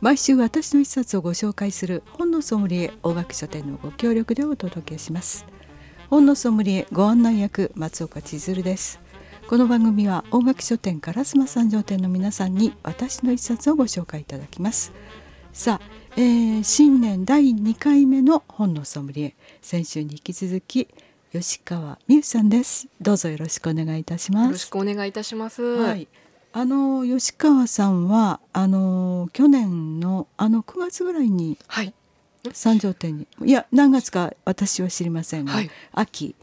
毎週私の一冊をご紹介する本のソムリエ大学書店のご協力でお届けします。本のソムリエご案内役松岡千鶴です。この番組は大学書店烏丸三条店の皆さんに私の一冊をご紹介いただきます。さあ、えー、新年第2回目の本のソムリエ。先週に引き続き吉川美優さんです。どうぞよろしくお願いいたします。よろしくお願いいたします。はいあの吉川さんはあの去年のあの9月ぐらいに三条店に、い、や何月か私は知りませんが、はい、秋。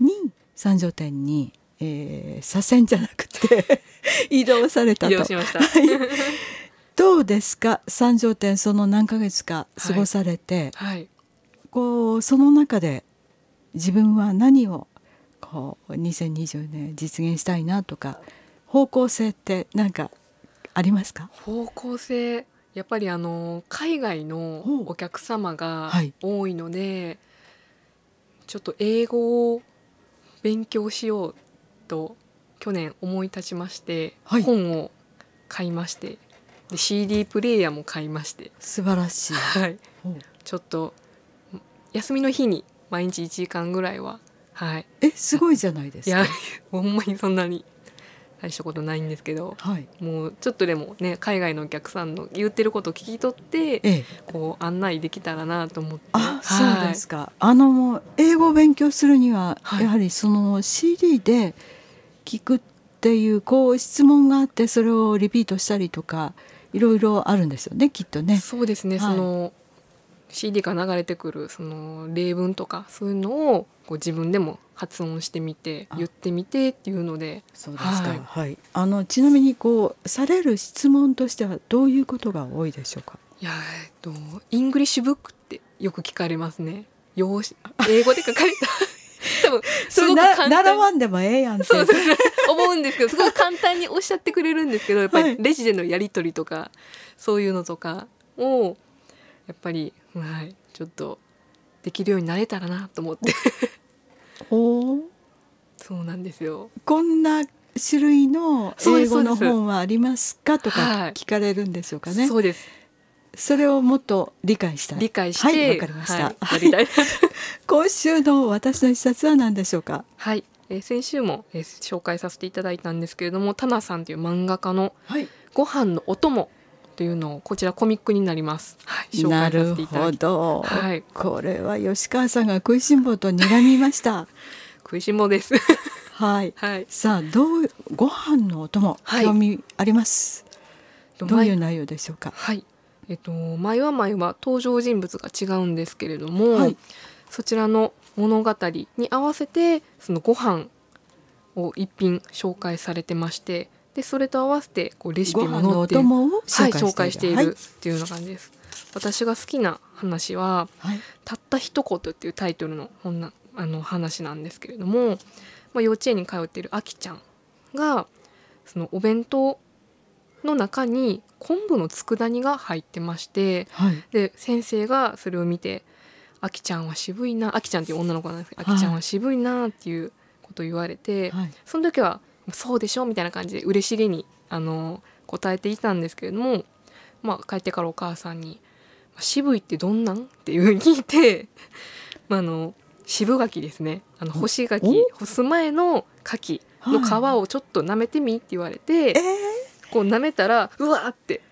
に三条店に、えー、左遷じゃなくて 移動されたと。移動しました、どうですか？三条店その何ヶ月か過ごされて、はい。はい、こうその中で自分は何をこう2020年実現したいなとか方向性って何かありますか？方向性やっぱりあの海外のお客様が多いので、はい、ちょっと英語を勉強しようと去年思い立ちまして、はい、本を買いましてで CD プレーヤーも買いまして。素晴らしい、はい、ちょっと休みの日に毎日1時間ぐらいははい。えすごいじゃないですか。いやほんまにそんなに大したことないんですけど、はい、もうちょっとでもね海外のお客さんの言ってることを聞き取って、ええ、こう案内できたらなと思って。あ、そうですか。あの英語を勉強するには、はい、やはりその CD で聞くっていうこう質問があってそれをリピートしたりとかいろいろあるんですよねきっとね。そうですね、はい、その CD から流れてくるその例文とかそういうのをこう自分でも発音してみて言ってみてっていうのでそうですか、はい、はい、あのちなみにこうされる質問としてはどういうことが多いでしょうか？いやえっと English book ってよく聞かれますね。洋書英語で書かれた。多分すごく簡単。習わんでもええやんってそう思うんですけどすごい簡単におっしゃってくれるんですけどやっぱりレジでのやり取りとか、はい、そういうのとかをやっぱり、はい、ちょっとできるようになれたらなと思って。おそうなんですよ。こんな種類の英語の本はありますかとか聞かれるんでしょうかね。そうです。それをもっと理解した理解して、はい、わかりました。はい、今週の私の一冊は何でしょうか？はい、えー、先週も、えー、紹介させていただいたんですけれども、タナさんという漫画家のご飯のお供というのをこちらコミックになります。はい、紹介させていただきはい、これは吉川さんが食いしん坊と睨みました。食いしん坊です。はい。はい、さあどうご飯のお供、はい、興味あります？どういう内容でしょうか？はい。えっと前は前は登場人物が違うんですけれども、はい、そちらの物語に合わせてそのご飯を一品紹介されてましてでそれと合わせてこうレシピも載ってはい、紹介している。っていうような感じです。私が好きな話は、はい、たった一言っていうタイトルの本なあの話なんですけれども、まあ、幼稚園に通っているあきちゃんがそのお弁当の中に昆布の佃煮が入ってまして、はい、で先生がそれを見て「あきちゃんは渋いな」あきちゃんっていう女の子なんですけど「あきちゃんは渋いな」っていうことを言われて、はい、その時は「そうでしょ」みたいな感じで嬉しげにあの答えていたんですけれども、まあ、帰ってからお母さんに「渋いってどんなん?」っていうふうに聞いて、まあ、あの渋柿ですね。あの干し柿。干す前の柿の皮をちょっと舐めてみって言われて、はい、こう舐めたらうわって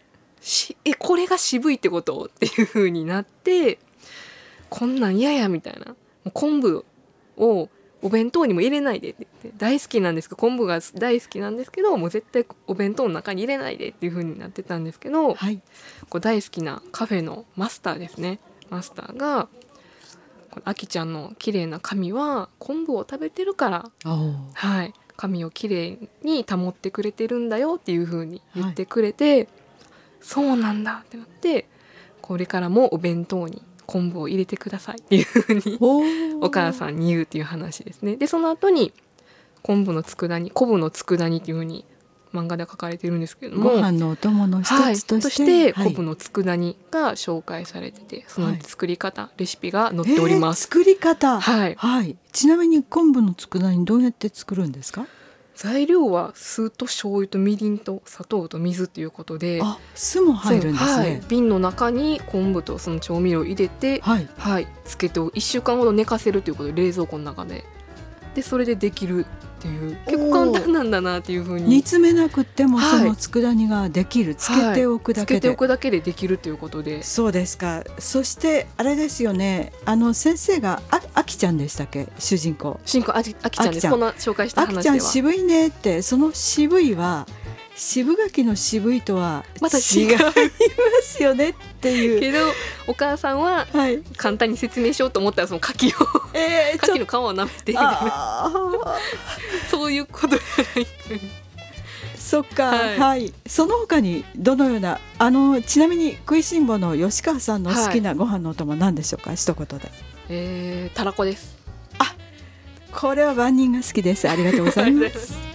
しえこれが渋いってこと？っていう風になってこんなん嫌やみたいな。昆布をお弁当にも入れないでって言って大好きなんですけど昆布が大好きなんですけどもう絶対お弁当の中に入れないでっていう風になってたんですけど、はい、こう大好きなカフェのマスターですね。マスターがあきちゃんの綺麗な髪は昆布を食べてるからはい。髪をきれいに保ってくれてるんだよっていう風に言ってくれて、はい、そうなんだってなってこれからもお弁当に昆布を入れてくださいっていう風にお母さんに言うっていう話ですね。でその後に昆布の佃煮昆布の佃煮っていう風に漫画で書かれているんですけれども。ご飯のお供の一つとして,、はい、昆布の佃煮が紹介されてて、その作り方、はい、レシピが載っております、えー、作り方。はい、はい、ちなみに昆布の佃煮どうやって作るんですか？材料は酢と醤油とみりんと砂糖と水ということであ酢も入るんですはい。ね、瓶の中に昆布とその調味料を入れて、はい。はい、つけて1週間ほど寝かせるということで冷蔵庫の中ででそれでできるっていう結構簡単なんだなっていうふうに。煮詰めなくてもはい。その佃煮ができる、つけておくだけで、つけておくだけでできるということで。そうですか。そしてあれですよね。あの先生がああきちゃんでしたっけ？主人公。新婚あきあきちゃんです。こん。な紹介したあきちゃん話では渋いねって。その渋いは渋柿の渋いとはまた違いますよねっていう。けどお母さんははい、簡単に説明しようと思ったらその牡蠣をえー、ちょっ牡蠣の皮を舐めてみたいなあー。そういうことじゃない。そっか、は、はい。いその他にどのようなあのちなみに食いしん坊の吉川さんの好きなご飯のお供なんでしょうか、一言で。えー、たらこです。これは万人が好きです。ありがとうございます。す